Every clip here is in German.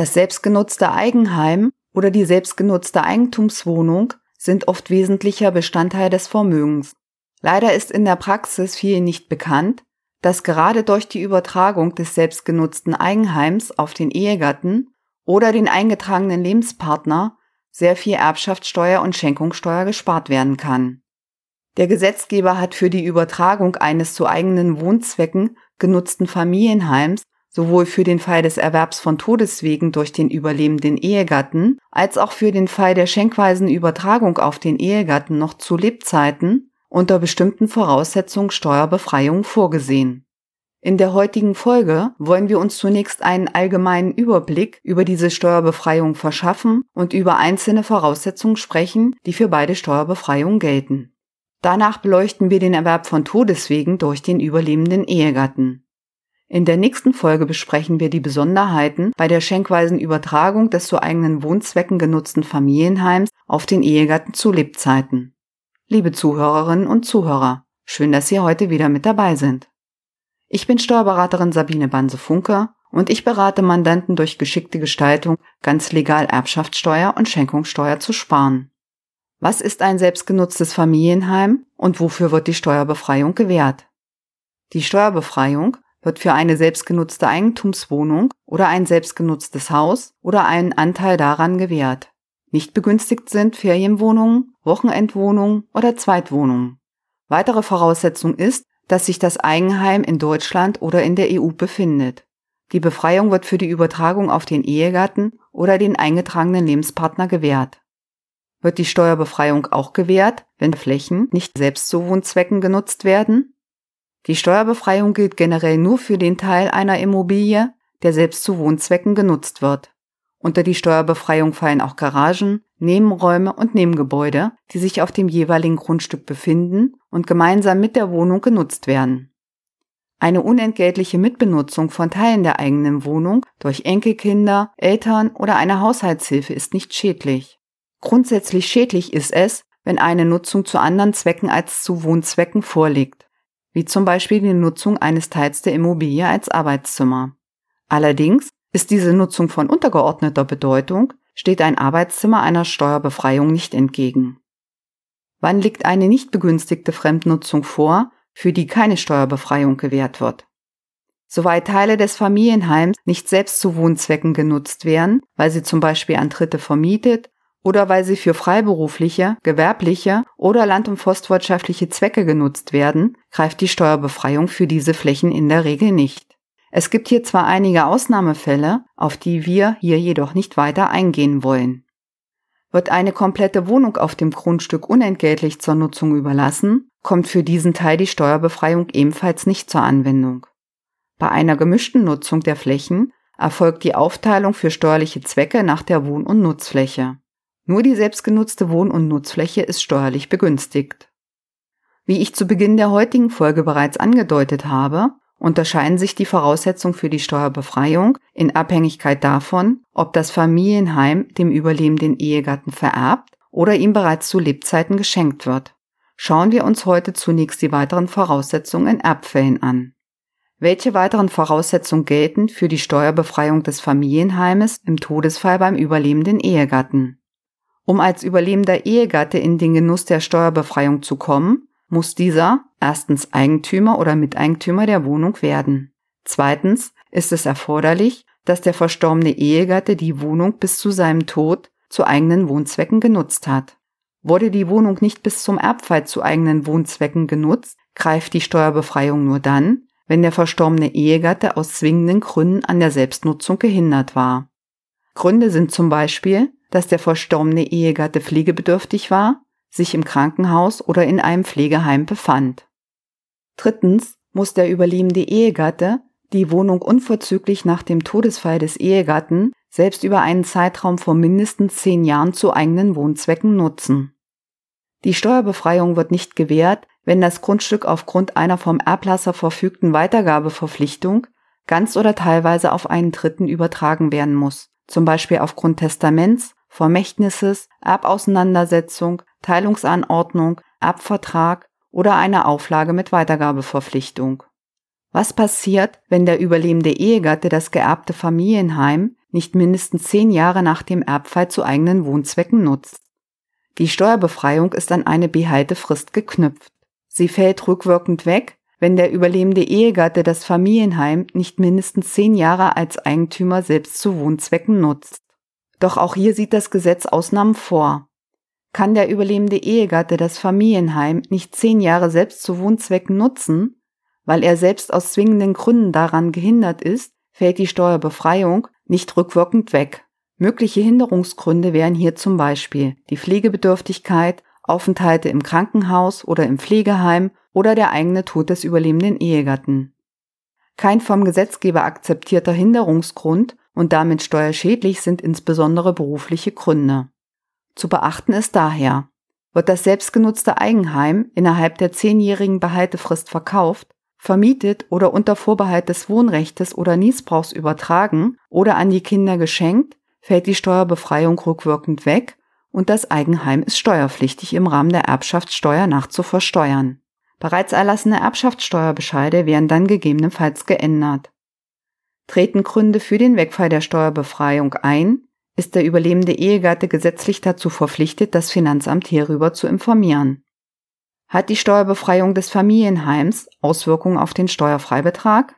Das selbstgenutzte Eigenheim oder die selbstgenutzte Eigentumswohnung sind oft wesentlicher Bestandteil des Vermögens. Leider ist in der Praxis vielen nicht bekannt, dass gerade durch die Übertragung des selbstgenutzten Eigenheims auf den Ehegatten oder den eingetragenen Lebenspartner sehr viel Erbschaftssteuer und Schenkungssteuer gespart werden kann. Der Gesetzgeber hat für die Übertragung eines zu eigenen Wohnzwecken genutzten Familienheims sowohl für den Fall des Erwerbs von Todeswegen durch den überlebenden Ehegatten als auch für den Fall der schenkweisen Übertragung auf den Ehegatten noch zu Lebzeiten unter bestimmten Voraussetzungen Steuerbefreiung vorgesehen. In der heutigen Folge wollen wir uns zunächst einen allgemeinen Überblick über diese Steuerbefreiung verschaffen und über einzelne Voraussetzungen sprechen, die für beide Steuerbefreiungen gelten. Danach beleuchten wir den Erwerb von Todeswegen durch den überlebenden Ehegatten. In der nächsten Folge besprechen wir die Besonderheiten bei der schenkweisen Übertragung des zu eigenen Wohnzwecken genutzten Familienheims auf den Ehegatten zu Lebzeiten. Liebe Zuhörerinnen und Zuhörer, schön, dass Sie heute wieder mit dabei sind. Ich bin Steuerberaterin Sabine Banse-Funke und ich berate Mandanten durch geschickte Gestaltung ganz legal Erbschaftssteuer und Schenkungssteuer zu sparen. Was ist ein selbstgenutztes Familienheim und wofür wird die Steuerbefreiung gewährt? Die Steuerbefreiung wird für eine selbstgenutzte Eigentumswohnung oder ein selbstgenutztes Haus oder einen Anteil daran gewährt. Nicht begünstigt sind Ferienwohnungen, Wochenendwohnungen oder Zweitwohnungen. Weitere Voraussetzung ist, dass sich das Eigenheim in Deutschland oder in der EU befindet. Die Befreiung wird für die Übertragung auf den Ehegatten oder den eingetragenen Lebenspartner gewährt. Wird die Steuerbefreiung auch gewährt, wenn Flächen nicht selbst zu Wohnzwecken genutzt werden? Die Steuerbefreiung gilt generell nur für den Teil einer Immobilie, der selbst zu Wohnzwecken genutzt wird. Unter die Steuerbefreiung fallen auch Garagen, Nebenräume und Nebengebäude, die sich auf dem jeweiligen Grundstück befinden und gemeinsam mit der Wohnung genutzt werden. Eine unentgeltliche Mitbenutzung von Teilen der eigenen Wohnung durch Enkelkinder, Eltern oder eine Haushaltshilfe ist nicht schädlich. Grundsätzlich schädlich ist es, wenn eine Nutzung zu anderen Zwecken als zu Wohnzwecken vorliegt wie zum Beispiel die Nutzung eines Teils der Immobilie als Arbeitszimmer. Allerdings ist diese Nutzung von untergeordneter Bedeutung, steht ein Arbeitszimmer einer Steuerbefreiung nicht entgegen. Wann liegt eine nicht begünstigte Fremdnutzung vor, für die keine Steuerbefreiung gewährt wird? Soweit Teile des Familienheims nicht selbst zu Wohnzwecken genutzt werden, weil sie zum Beispiel an Dritte vermietet oder weil sie für freiberufliche, gewerbliche oder land- und forstwirtschaftliche Zwecke genutzt werden, greift die Steuerbefreiung für diese Flächen in der Regel nicht. Es gibt hier zwar einige Ausnahmefälle, auf die wir hier jedoch nicht weiter eingehen wollen. Wird eine komplette Wohnung auf dem Grundstück unentgeltlich zur Nutzung überlassen, kommt für diesen Teil die Steuerbefreiung ebenfalls nicht zur Anwendung. Bei einer gemischten Nutzung der Flächen erfolgt die Aufteilung für steuerliche Zwecke nach der Wohn- und Nutzfläche. Nur die selbstgenutzte Wohn- und Nutzfläche ist steuerlich begünstigt. Wie ich zu Beginn der heutigen Folge bereits angedeutet habe, unterscheiden sich die Voraussetzungen für die Steuerbefreiung in Abhängigkeit davon, ob das Familienheim dem überlebenden Ehegatten vererbt oder ihm bereits zu Lebzeiten geschenkt wird. Schauen wir uns heute zunächst die weiteren Voraussetzungen in Erbfällen an. Welche weiteren Voraussetzungen gelten für die Steuerbefreiung des Familienheimes im Todesfall beim überlebenden Ehegatten? Um als überlebender Ehegatte in den Genuss der Steuerbefreiung zu kommen, muss dieser erstens Eigentümer oder Miteigentümer der Wohnung werden. Zweitens ist es erforderlich, dass der verstorbene Ehegatte die Wohnung bis zu seinem Tod zu eigenen Wohnzwecken genutzt hat. Wurde die Wohnung nicht bis zum Erbfall zu eigenen Wohnzwecken genutzt, greift die Steuerbefreiung nur dann, wenn der verstorbene Ehegatte aus zwingenden Gründen an der Selbstnutzung gehindert war. Gründe sind zum Beispiel dass der verstorbene Ehegatte pflegebedürftig war, sich im Krankenhaus oder in einem Pflegeheim befand. Drittens muss der überlebende Ehegatte die Wohnung unverzüglich nach dem Todesfall des Ehegatten selbst über einen Zeitraum von mindestens zehn Jahren zu eigenen Wohnzwecken nutzen. Die Steuerbefreiung wird nicht gewährt, wenn das Grundstück aufgrund einer vom Erblasser verfügten Weitergabeverpflichtung ganz oder teilweise auf einen Dritten übertragen werden muss, zum Beispiel aufgrund Testaments, Vermächtnisses, Erbauseinandersetzung, Teilungsanordnung, Erbvertrag oder einer Auflage mit Weitergabeverpflichtung. Was passiert, wenn der überlebende Ehegatte das geerbte Familienheim nicht mindestens zehn Jahre nach dem Erbfall zu eigenen Wohnzwecken nutzt. Die Steuerbefreiung ist an eine Behaltefrist geknüpft. Sie fällt rückwirkend weg, wenn der überlebende Ehegatte das Familienheim nicht mindestens zehn Jahre als Eigentümer selbst zu Wohnzwecken nutzt. Doch auch hier sieht das Gesetz Ausnahmen vor. Kann der überlebende Ehegatte das Familienheim nicht zehn Jahre selbst zu Wohnzwecken nutzen, weil er selbst aus zwingenden Gründen daran gehindert ist, fällt die Steuerbefreiung nicht rückwirkend weg. Mögliche Hinderungsgründe wären hier zum Beispiel die Pflegebedürftigkeit, Aufenthalte im Krankenhaus oder im Pflegeheim oder der eigene Tod des überlebenden Ehegatten. Kein vom Gesetzgeber akzeptierter Hinderungsgrund und damit steuerschädlich sind insbesondere berufliche Gründe. Zu beachten ist daher, wird das selbstgenutzte Eigenheim innerhalb der zehnjährigen Behaltefrist verkauft, vermietet oder unter Vorbehalt des Wohnrechtes oder Niesbrauchs übertragen oder an die Kinder geschenkt, fällt die Steuerbefreiung rückwirkend weg und das Eigenheim ist steuerpflichtig im Rahmen der Erbschaftssteuer nachzuversteuern. Bereits erlassene Erbschaftssteuerbescheide werden dann gegebenenfalls geändert. Treten Gründe für den Wegfall der Steuerbefreiung ein, ist der überlebende Ehegatte gesetzlich dazu verpflichtet, das Finanzamt hierüber zu informieren. Hat die Steuerbefreiung des Familienheims Auswirkungen auf den Steuerfreibetrag?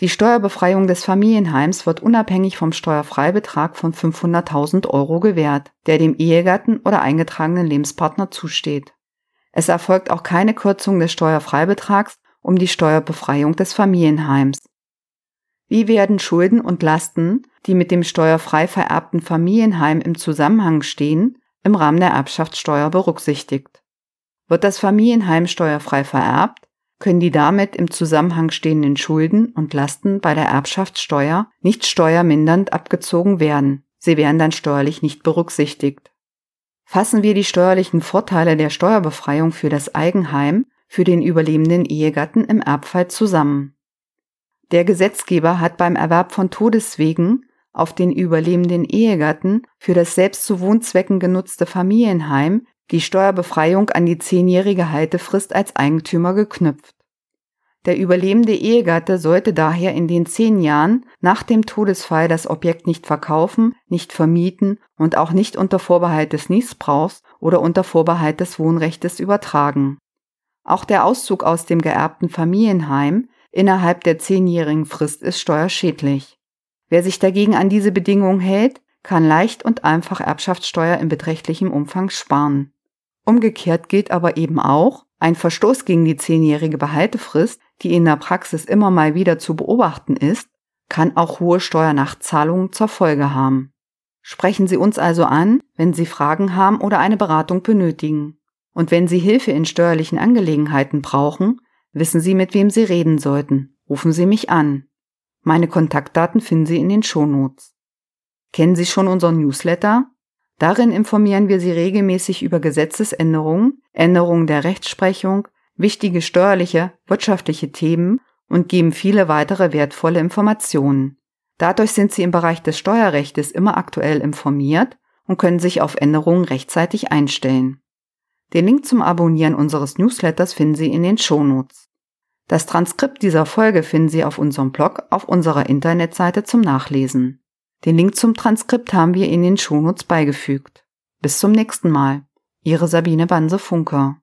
Die Steuerbefreiung des Familienheims wird unabhängig vom Steuerfreibetrag von 500.000 Euro gewährt, der dem Ehegatten oder eingetragenen Lebenspartner zusteht. Es erfolgt auch keine Kürzung des Steuerfreibetrags um die Steuerbefreiung des Familienheims. Wie werden Schulden und Lasten, die mit dem steuerfrei vererbten Familienheim im Zusammenhang stehen, im Rahmen der Erbschaftssteuer berücksichtigt? Wird das Familienheim steuerfrei vererbt, können die damit im Zusammenhang stehenden Schulden und Lasten bei der Erbschaftssteuer nicht steuermindernd abgezogen werden. Sie werden dann steuerlich nicht berücksichtigt. Fassen wir die steuerlichen Vorteile der Steuerbefreiung für das Eigenheim für den überlebenden Ehegatten im Erbfall zusammen. Der Gesetzgeber hat beim Erwerb von Todeswegen auf den überlebenden Ehegatten für das selbst zu Wohnzwecken genutzte Familienheim die Steuerbefreiung an die zehnjährige Haltefrist als Eigentümer geknüpft. Der überlebende Ehegatte sollte daher in den zehn Jahren nach dem Todesfall das Objekt nicht verkaufen, nicht vermieten und auch nicht unter Vorbehalt des Niesbrauchs oder unter Vorbehalt des Wohnrechtes übertragen. Auch der Auszug aus dem geerbten Familienheim innerhalb der zehnjährigen Frist ist steuerschädlich. Wer sich dagegen an diese Bedingungen hält, kann leicht und einfach Erbschaftssteuer in beträchtlichem Umfang sparen. Umgekehrt gilt aber eben auch, ein Verstoß gegen die zehnjährige Behaltefrist die in der Praxis immer mal wieder zu beobachten ist, kann auch hohe Steuernachzahlungen zur Folge haben. Sprechen Sie uns also an, wenn Sie Fragen haben oder eine Beratung benötigen. Und wenn Sie Hilfe in steuerlichen Angelegenheiten brauchen, wissen Sie, mit wem Sie reden sollten. Rufen Sie mich an. Meine Kontaktdaten finden Sie in den Shownotes. Kennen Sie schon unseren Newsletter? Darin informieren wir Sie regelmäßig über Gesetzesänderungen, Änderungen der Rechtsprechung, wichtige steuerliche, wirtschaftliche Themen und geben viele weitere wertvolle Informationen. Dadurch sind Sie im Bereich des Steuerrechtes immer aktuell informiert und können sich auf Änderungen rechtzeitig einstellen. Den Link zum Abonnieren unseres Newsletters finden Sie in den Shownotes. Das Transkript dieser Folge finden Sie auf unserem Blog auf unserer Internetseite zum Nachlesen. Den Link zum Transkript haben wir in den Shownotes beigefügt. Bis zum nächsten Mal. Ihre Sabine Banse Funker.